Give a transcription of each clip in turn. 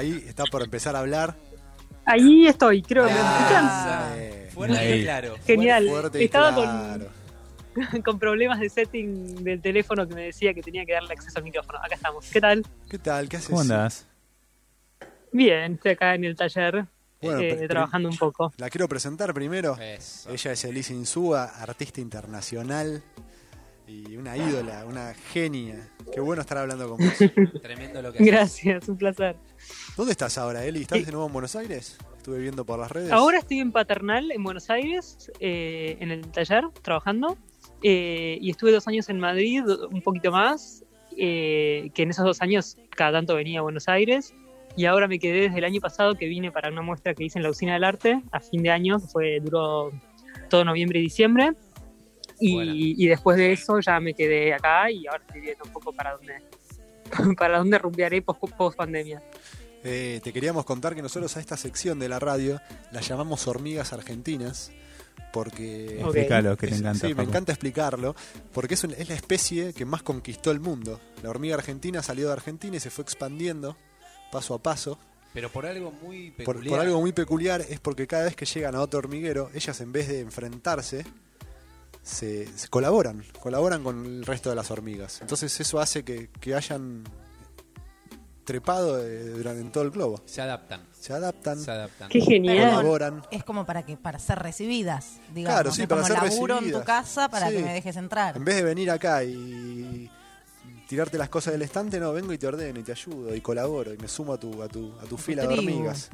que ahí está por empezar a hablar. Ahí estoy, creo que me Ah, Eh, Fuerte Ahí. y claro. Genial. fuerte y Estaba claro. con, con problemas de setting del teléfono que me decía que tenía que darle acceso al micrófono. Acá estamos. ¿Qué tal? ¿Qué tal? ¿Qué haces? ¿Cómo andás? Bien, estoy acá en el taller Bueno, eh, trabajando un poco. La quiero presentar primero. Eso. Ella es Elise Insúa, artista internacional y una ídola, una genia. Qué bueno estar hablando con vos. Tremendo lo que haces. Gracias, un placer. ¿Dónde estás ahora, Eli? ¿Estás de nuevo en Buenos Aires? Estuve viendo por las redes. Ahora estoy en Paternal, en Buenos Aires, eh, en el taller, trabajando. eh, y estuve dos años en Madrid, un poquito más. eh, que en esos dos años cada tanto venía a Buenos Aires. Y ahora me quedé desde el año pasado que vine para una muestra que hice en la Usina del Arte a fin de año, que fue, duró todo noviembre y diciembre. Y, y después de eso ya me quedé acá y ahora estoy viendo un poco para dónde, para dónde rumbearé post, post pandemia. Eh, te queríamos contar que nosotros a esta sección de la radio la llamamos hormigas argentinas porque Ok. Explícalo, que te encanta. sí, me encanta explicarlo porque es, un- es la especie que más conquistó el mundo. La hormiga argentina salió de Argentina y se fue expandiendo paso a paso. Pero por algo muy Por, peculiar. por algo muy peculiar es porque cada vez que llegan a otro hormiguero, ellas en vez de enfrentarse, se, se colaboran, colaboran con el resto de las hormigas. Entonces eso hace que, que hayan trepado eh, durante en todo el globo. Se adaptan. Se adaptan, Se adaptan. Qué genial. colaboran. Es como para que para ser recibidas, digamos. Claro, sí, Es para como ser laburo en tu casa para Sí. que me dejes entrar. En vez de venir acá y tirarte las cosas del estante, no, vengo y te ordeno y te ayudo y colaboro y me sumo a tu, a tu, a tu tu fila de hormigas.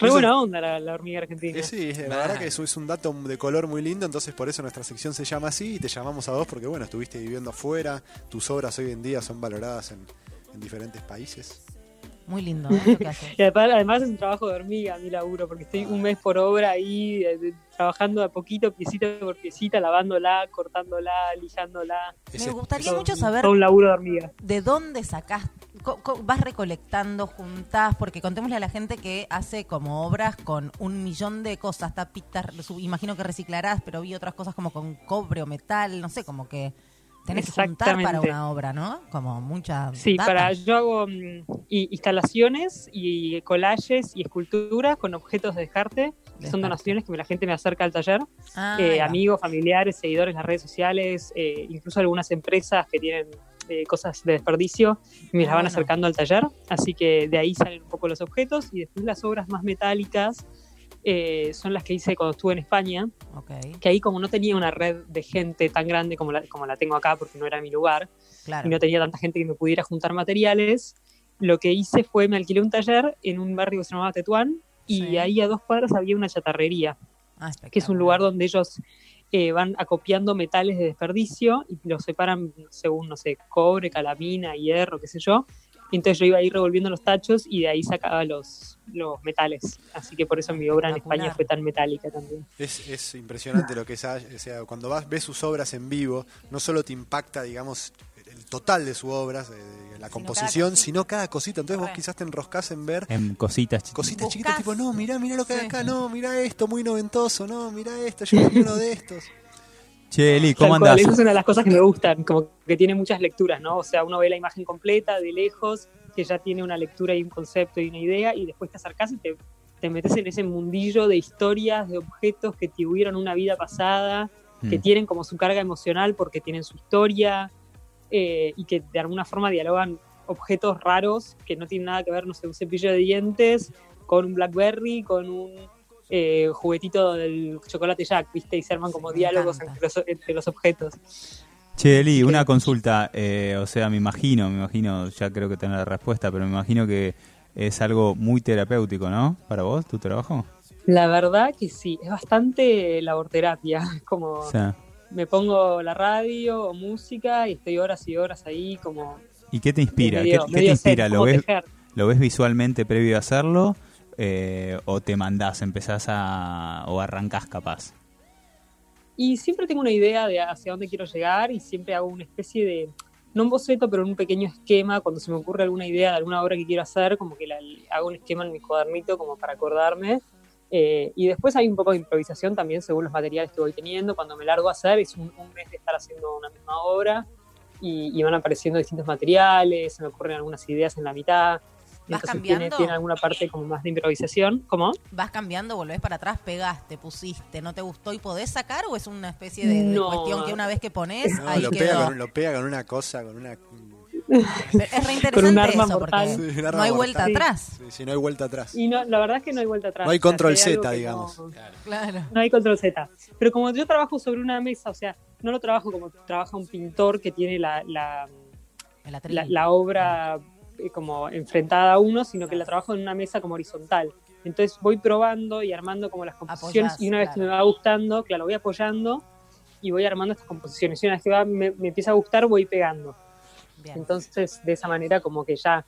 Re Eso- buena onda la, la hormiga argentina. Eh, sí, la verdad que eso es un dato de color muy lindo, entonces por eso nuestra sección se llama así y te llamamos a vos porque bueno, estuviste viviendo afuera, tus obras hoy en día son valoradas en, en diferentes países. Muy lindo ¿eh? lo que haces. Y además, además es un trabajo de hormiga mi laburo, porque estoy un mes por obra ahí eh, de- trabajando de a poquito, piecita por piecita, lavándola, cortándola, lijándola. Me gustaría Todo- mucho saber Todo un laburo de hormiga. de dónde sacás, co- co- vas recolectando, juntás, porque contémosle a la gente que hace como obras con un millón de cosas, tapitas, su- imagino que reciclarás, pero vi otras cosas como con cobre o metal, no sé, como que tenés que juntar para una obra, ¿no? Como mucha Sí, data. para yo hago mm, i- instalaciones y collages y esculturas con objetos de descarte. que. Son donaciones que la gente me acerca al taller. Ah, Eh, amigos, familiares, seguidores en las redes sociales, eh, incluso algunas empresas que tienen eh, cosas de desperdicio y me las van bueno. acercando al taller. Así que de ahí salen un poco los objetos y después las obras más metálicas eh, son las que hice cuando estuve en España, que ahí como no tenía una red de gente tan grande como la, como la tengo acá porque no era mi lugar claro. y no tenía tanta gente que me pudiera juntar materiales, lo que hice fue me alquilé un taller en un barrio que se llamaba Tetuán y Sí. ahí a dos cuadras había una chatarrería Ah, que es un lugar donde ellos eh, van acopiando metales de desperdicio y los separan según, no sé, cobre, calamina, hierro, qué sé yo. Y entonces yo iba a ir revolviendo los tachos y de ahí sacaba los, los metales. Así que por eso mi obra en. España fue tan metálica también. Es, es impresionante lo que es, o sea, cuando vas, ves sus obras en vivo, no solo te impacta, digamos, el total de sus obras, eh, la Sino composición, cada sino cada cosita. Entonces vos quizás te enroscás en ver En cositas chiquitas. cositas chiquitas tipo, no, mirá, mirá lo que hay Sí. acá, no, mirá esto, muy noventoso, no, mirá esto, yo tengo uno de estos. Che, Eli, ¿cómo andás? Esa es una de las cosas que me gustan, como que tiene muchas lecturas, ¿no? O sea, uno ve la imagen completa de lejos, que ya tiene una lectura y un concepto y una idea, y después te acercás y te, te metes en ese mundillo de historias, de objetos que tuvieron una vida pasada, que Mm. tienen como su carga emocional porque tienen su historia, eh, y que de alguna forma dialogan objetos raros que no tienen nada que ver, no sé, un cepillo de dientes con un Blackberry, con un eh, juguetito del chocolate Jack, ¿viste? Y se arman como diálogos entre los, entre los objetos. Che, Eli, una consulta. eh, o sea, me imagino, me imagino, ya creo que tener la respuesta, pero me imagino que es algo muy terapéutico, ¿no? Para vos, tu trabajo. La verdad que sí, es bastante laborterapia, como O sea, me pongo la radio o música y estoy horas y horas ahí como... ¿y qué te inspira? medio- ¿Qué, qué te inspira? zen, ¿Lo como ves. ¿Lo ves visualmente previo a hacerlo? Eh, ¿O te mandás, empezás a... o arrancás capaz? Y siempre tengo una idea de hacia dónde quiero llegar y siempre hago una especie de, no un boceto, pero un pequeño esquema cuando se me ocurre alguna idea de alguna obra que quiero hacer, como que la, hago un esquema en mi cuadernito como para acordarme. Eh, y después hay un poco de improvisación también según los materiales que voy teniendo. Cuando me largo a hacer es un, un mes de estar haciendo una misma obra y, y van apareciendo distintos materiales, se me ocurren algunas ideas en la mitad. ¿Vas entonces cambiando? tiene alguna parte como más de improvisación. ¿Cómo? Vas cambiando, volvés para atrás, pegaste, pusiste, no te gustó y podés sacar o es una especie de, cuestión que una vez que pones, No, ahí lo, quedó. pega con, lo pega con una cosa, con una. Pero es reinteresante Con un arma eso, mortal. porque Sí, no hay vuelta mortal. atrás. Sí, sí, no hay vuelta atrás. Y no, la verdad es que no hay vuelta atrás. No hay O sea, control Z, digamos. no- Claro. No hay control Z. Pero como yo trabajo sobre una mesa, o sea, no lo trabajo como trabaja un pintor que tiene la, la, obra eh, como enfrentada a uno, sino que la trabajo en una mesa como horizontal. Entonces voy probando y armando como las composiciones Apoyás, y una vez que me va gustando, claro, voy apoyando y voy armando estas composiciones. Y una vez que va, me, me empieza a gustar, voy pegando. Bien. Entonces, de esa manera como que ya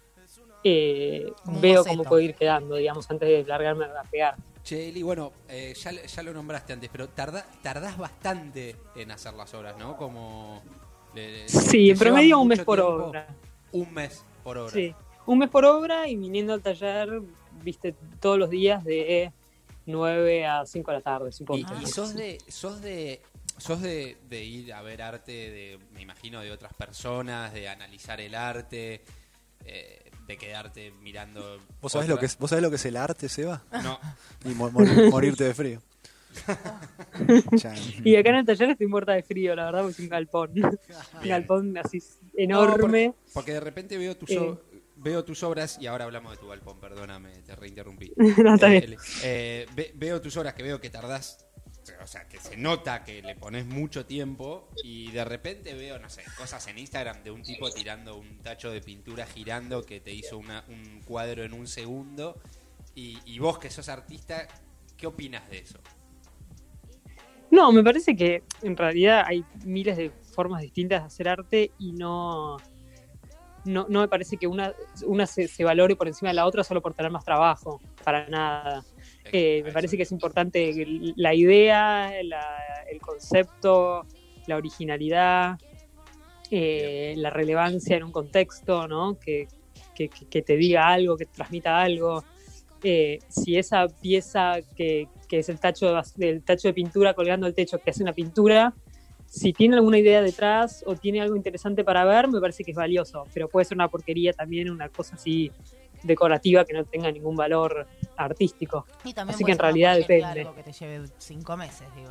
eh, veo boceto. cómo puedo ir quedando, digamos, antes de largarme a pegar. Che, Eli, bueno, eh, ya, ya lo nombraste antes, pero tarda, tardás bastante en hacer las obras, ¿no? Como... le- Sí, promedio un mes por tiempo. obra. Un mes por obra. Sí, un mes por obra y viniendo al taller, viste, todos los días de 9 a 5 de la tarde, Y, supongo. y sos de, sos de, sos de, de ir a ver arte de, me imagino, de otras personas, de analizar el arte, eh, de quedarte mirando. ¿Vos sabés, lo que es, ¿Vos sabés lo que es el arte, Seba? No, Y mo- morir- morirte de frío. Y acá en el taller estoy muerta de frío, la verdad, porque es un galpón. un galpón así enorme. No, porque, porque de repente veo tus, Eh. o- veo tus obras, y ahora hablamos de tu galpón, perdóname, te reinterrumpí. No, está Eh, bien. Eh, ve- veo tus obras que veo que tardás, o sea, que se nota que le pones mucho tiempo y de repente veo, no sé, cosas en Instagram de un tipo tirando un tacho de pintura girando que te hizo una- un cuadro en un segundo y, y vos que sos artista, ¿qué opinas de eso? No, me parece que en realidad hay miles de formas distintas de hacer arte y no, no, no me parece que una, una se, se valore por encima de la otra solo por tener más trabajo, para nada. Eh, me parece que es importante la idea, la- el concepto, la originalidad, eh, la relevancia en un contexto, ¿no? Que, que- te diga algo, que transmita algo. Eh, si esa pieza que, que es el tacho, de- del tacho de pintura colgando el techo que hace una pintura, si tiene alguna idea detrás o tiene algo interesante para ver, me parece que es valioso, pero puede ser una porquería también, una cosa así decorativa que no tenga ningún valor artístico. Y también Así que en realidad depende. Algo que te lleve cinco meses, digo.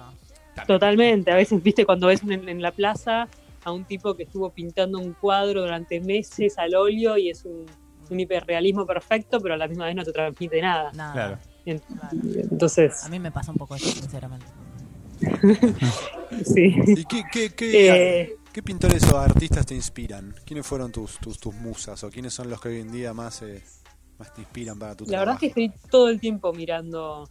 También. Totalmente, a veces, viste, cuando ves en, en la plaza a un tipo que estuvo pintando un cuadro durante meses al óleo y es un, un hiperrealismo perfecto, pero a la misma vez no te transmite nada. Nada. Claro. Entonces, A mí me pasa un poco eso, sinceramente. sí. ¿Y qué, qué, qué, Eh, qué pintores o artistas te inspiran? ¿Quiénes fueron tus, tus, tus musas? ¿O quiénes son los que hoy en día más, eh, más te inspiran para tu La verdad trabajo? es que estoy todo el tiempo mirando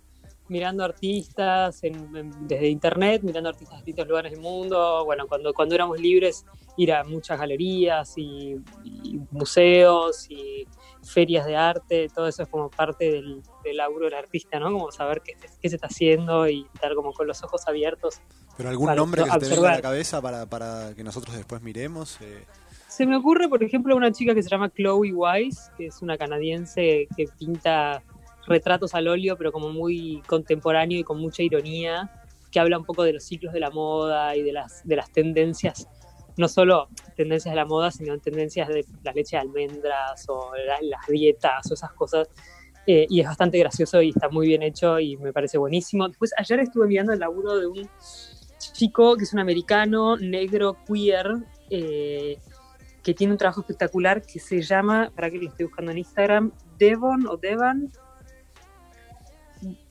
mirando artistas en- en- desde internet, mirando artistas de distintos lugares del mundo. Bueno, cuando, cuando éramos libres, ir a muchas galerías y, y museos y ferias de arte, todo eso es como parte del, del laburo del artista, ¿no? Como saber qué, qué se está haciendo y estar como con los ojos abiertos. ¿Pero algún para nombre que se te venga a la cabeza para, para que nosotros después miremos? Eh, Se me ocurre, por ejemplo, una chica que se llama Chloe Wise, que es una canadiense que pinta retratos al óleo, pero como muy contemporáneo y con mucha ironía, que habla un poco de los ciclos de la moda y de las, de las tendencias, no solo tendencias de la moda, sino tendencias de la leche de almendras o la- las dietas o esas cosas. Eh, y es bastante gracioso y está muy bien hecho y me parece buenísimo. Después, ayer estuve mirando el laburo de un chico que es un americano, negro, queer, eh, que tiene un trabajo espectacular que se llama, para que lo estoy buscando en Instagram, Devon o Devan,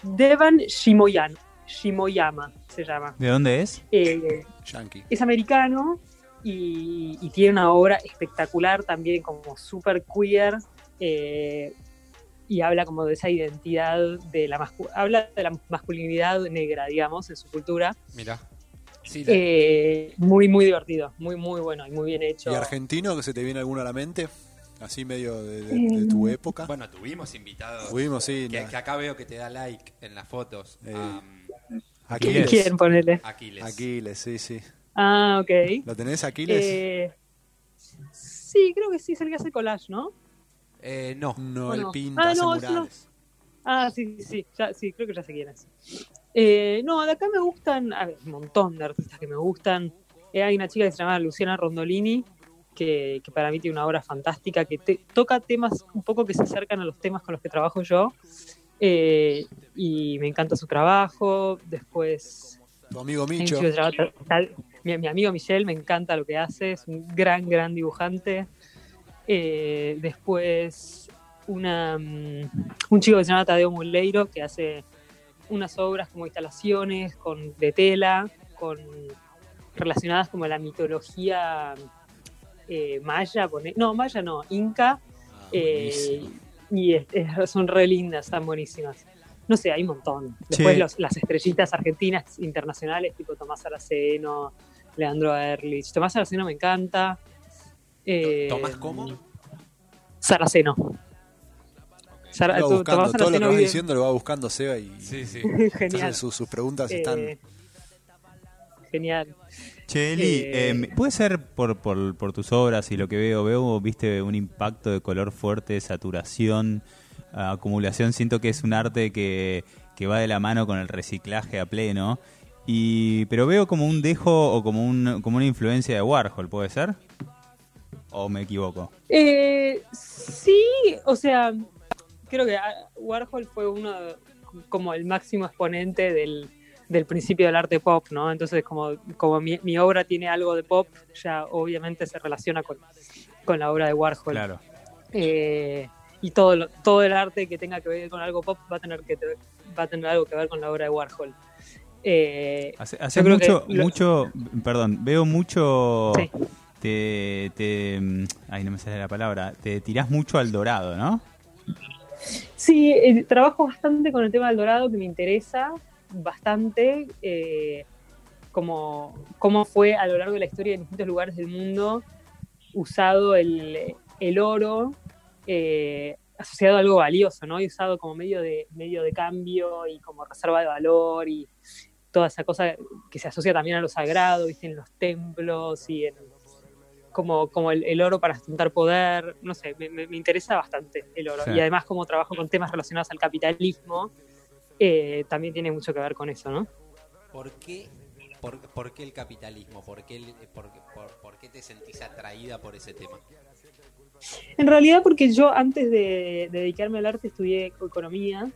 Devan Shimoyan, Shimoyama se llama. ¿De dónde es? Eh, yankee. es americano y, y tiene una obra espectacular también como super queer eh, y habla como de esa identidad de la habla de la masculinidad negra digamos en su cultura Mirá. Sí, la- Eh, muy muy divertido muy muy bueno y muy bien hecho ¿Y argentino que se te viene alguno a la mente? Así medio de, de- de tu época. bueno, tuvimos invitados. Tuvimos, sí. Que, la- que acá veo que te da like en las fotos. Eh, Aquiles. quién ponele Aquiles. Aquiles, sí, sí. ah ok ¿Lo tenés, Aquiles? Eh, sí creo que sí es el que hace collage no Eh, no. no, ¿o él no? pinta, Ah, no, murales. Ah, sí, sí, sí, ya, sí, creo que ya sé quién es. Eh, no, de acá me gustan, a ver, un montón de artistas que me gustan. Eh, hay una chica que se llama Luciana Rondolini, que, que para mí tiene una obra fantástica, que te- toca temas un poco que se acercan a los temas con los que trabajo yo. eh, y me encanta su trabajo. Después, Tu amigo Micho. mi, mi amigo Michel, me encanta lo que hace, es un gran, gran dibujante. Eh, después, una, mm, un chico que se llama Tadeo Muleiro, que hace unas obras como instalaciones con, de tela, con, relacionadas como a la mitología eh, maya, pone- no, maya no, inca, Ah, eh, y es- es- son re lindas, están buenísimas. No sé, hay un montón. Después los- las estrellitas argentinas internacionales, tipo Tomás Araceno, Leandro Erlich. Tomás Araceno me encanta. Eh, ¿Tomás cómo? Saraceno. Sara- Lo va tu- buscando, Tomás todo lo que vas vive- diciendo lo va buscando Seba y Sí, sí. Genial. entonces sus, sus preguntas Eh, están. Genial. Che, Eli, Eh, eh, ¿puede ser por, por, por tus obras y lo que veo? Veo, viste, un impacto de color fuerte, saturación, acumulación. Siento que es un arte que, que va de la mano con el reciclaje a pleno. Y, pero veo como un dejo o como, un, como una influencia de Warhol, ¿puede ser? ¿O me equivoco? Eh, sí, o sea, creo que ah, Warhol fue uno como el máximo exponente del, del principio del arte pop, ¿no? Entonces, como, como mi, mi obra tiene algo de pop, ya obviamente se relaciona con, con la obra de Warhol. Claro. Eh, y todo, lo- todo el arte que tenga que ver con algo pop va a tener, que va a tener algo que ver con la obra de Warhol. Eh, Hace, hace Yo creo mucho, que lo- mucho, perdón, veo mucho, Sí. te, te, mm, ay no me sale la palabra, te tirás mucho al dorado, ¿no? Sí, eh, trabajo bastante con el tema del dorado, que me interesa bastante, eh, como cómo fue a lo largo de la historia en distintos lugares del mundo usado el, el oro eh, asociado a algo valioso, ¿no? Y usado como medio de, medio de cambio y como reserva de valor y toda esa cosa que se asocia también a lo sagrado, ¿viste? En los templos y en como, como el, el oro para ostentar poder, no sé, me, me- me interesa bastante el oro. Sí. Y además como trabajo con temas relacionados al capitalismo, eh, también tiene mucho que ver con eso, ¿no? ¿Por qué, por, por qué el capitalismo? ¿Por qué, el- por, por- por qué te sentís atraída por ese tema? En realidad porque yo antes de, de dedicarme al arte estudié economía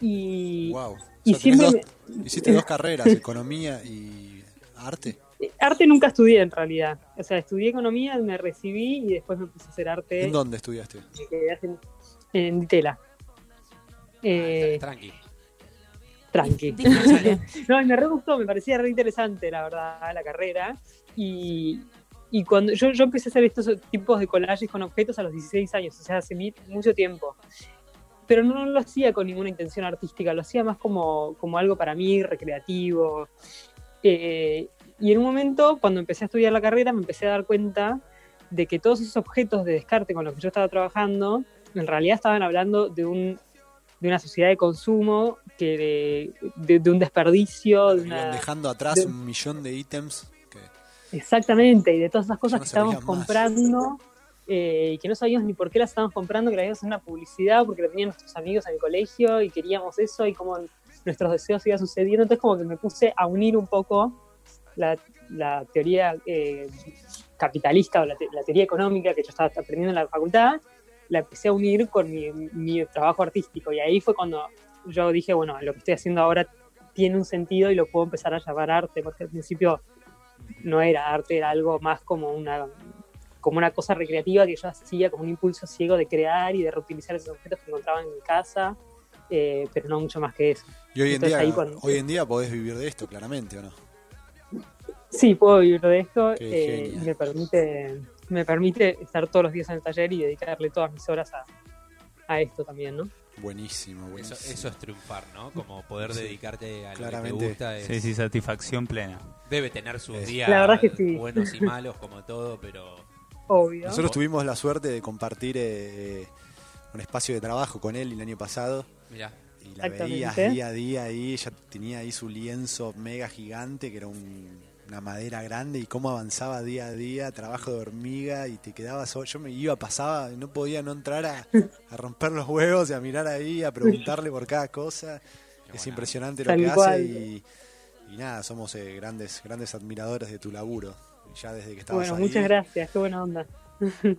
y Wow. y siempre Hiciste dos carreras, economía y arte. arte nunca estudié en realidad. O sea, estudié economía, me recibí y después me puse a hacer arte ¿En dónde estudiaste? quedé haciendo- en Ditela. Eh, Tranqui. Tranqui. No, me re gustó, me parecía re interesante, la verdad, la carrera. Y, y cuando yo, yo empecé a hacer estos tipos de collages con objetos a los 16 años, o sea, hace mucho tiempo. Pero no, lo hacía con ninguna intención artística, lo hacía más como, como algo para mí, recreativo. Eh, y en un momento, cuando empecé a estudiar la carrera, me empecé a dar cuenta de que todos esos objetos de descarte con los que yo estaba trabajando, en realidad estaban hablando de un de una sociedad de consumo, que de, de- de un desperdicio, de una, dejando atrás de- un millón de ítems. que- Exactamente, y de todas esas cosas no que estábamos comprando eh, y que no sabíamos ni por qué las estábamos comprando, que las íbamos a hacer una publicidad porque lo tenían nuestros amigos en el colegio y queríamos eso y cómo nuestros deseos iban sucediendo. Entonces, como que me puse a unir un poco la, la teoría eh, capitalista o la, te- la teoría económica que yo estaba aprendiendo en la facultad, la empecé a unir con mi, mi trabajo artístico. Y ahí fue cuando yo dije, bueno, lo que estoy haciendo ahora tiene un sentido y lo puedo empezar a llamar arte, porque al principio no era arte, era algo más como una, como una cosa recreativa que yo hacía, como un impulso ciego de crear y de reutilizar esos objetos que encontraba en mi casa, eh, pero no mucho más que eso. Y hoy en, Entonces, día, cuando- hoy en día podés vivir de esto, claramente, ¿o no? Sí, puedo vivir de esto eh, me permite, me permite estar todos los días en el taller y dedicarle todas mis horas a, a esto también, ¿no? Buenísimo, Eso, buenísimo. eso es triunfar, ¿no? Como poder Sí. dedicarte a lo que te gusta. es- Sí, sí, satisfacción plena. Debe tener sus Es- días La verdad que sí. buenos y malos, como todo, pero Obvio. Nosotros tuvimos la suerte de compartir eh, un espacio de trabajo con él el año pasado. mira, Y la veías día a día ahí, ella tenía ahí su lienzo mega gigante, que era un- una madera grande, y cómo avanzaba día a día, trabajo de hormiga, y te quedabas solo. Yo me iba, pasaba, no podía no entrar a, a romper los huevos y a mirar ahí, a preguntarle por cada cosa. Qué es buena. impresionante lo Tal que cual. hace y, y nada, somos eh, grandes, grandes admiradores de tu laburo. ya desde que estabas Bueno, ahí. muchas gracias, qué buena onda.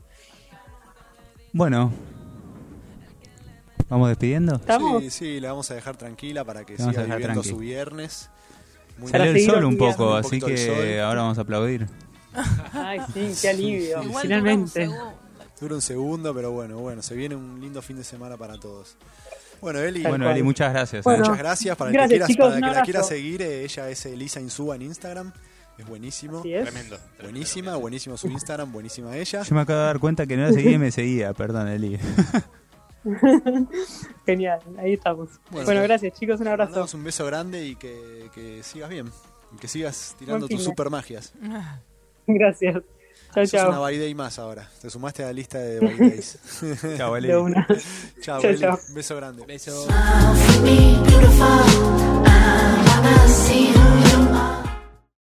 Bueno. ¿Vamos despidiendo? ¿Estamos? Sí, sí, la vamos a dejar tranquila para que siga viviendo tranqui. su viernes. Muy Salió el sol un poco, Un así el que ahora vamos a aplaudir. Ay, sí, qué alivio. Finalmente. segundo. Dura un segundo, pero bueno, bueno, se viene un lindo fin de semana para todos. Bueno, Eli, Bueno. Eli, muchas gracias. Bueno, ¿eh? muchas gracias. Para el gracias, que, quiera, chicos, para el que la quiera seguir, eh, ella es Elisa Insúa en Instagram. Es buenísimo. Es. Tremendo. Buenísima, buenísimo su Instagram, buenísima ella. Yo me acabo de dar cuenta que no la seguía y me seguía, perdón, Eli. Genial, ahí estamos. Bueno, gracias chicos, un abrazo. mandamos un beso grande y que, que sigas bien. Y que sigas tirando tus super magias. Gracias. Chao, Sos una chao. by day más ahora. Te sumaste a la lista de by days. Chao, una. Chao, Chao, Eli. chao. Beso grande. Beso.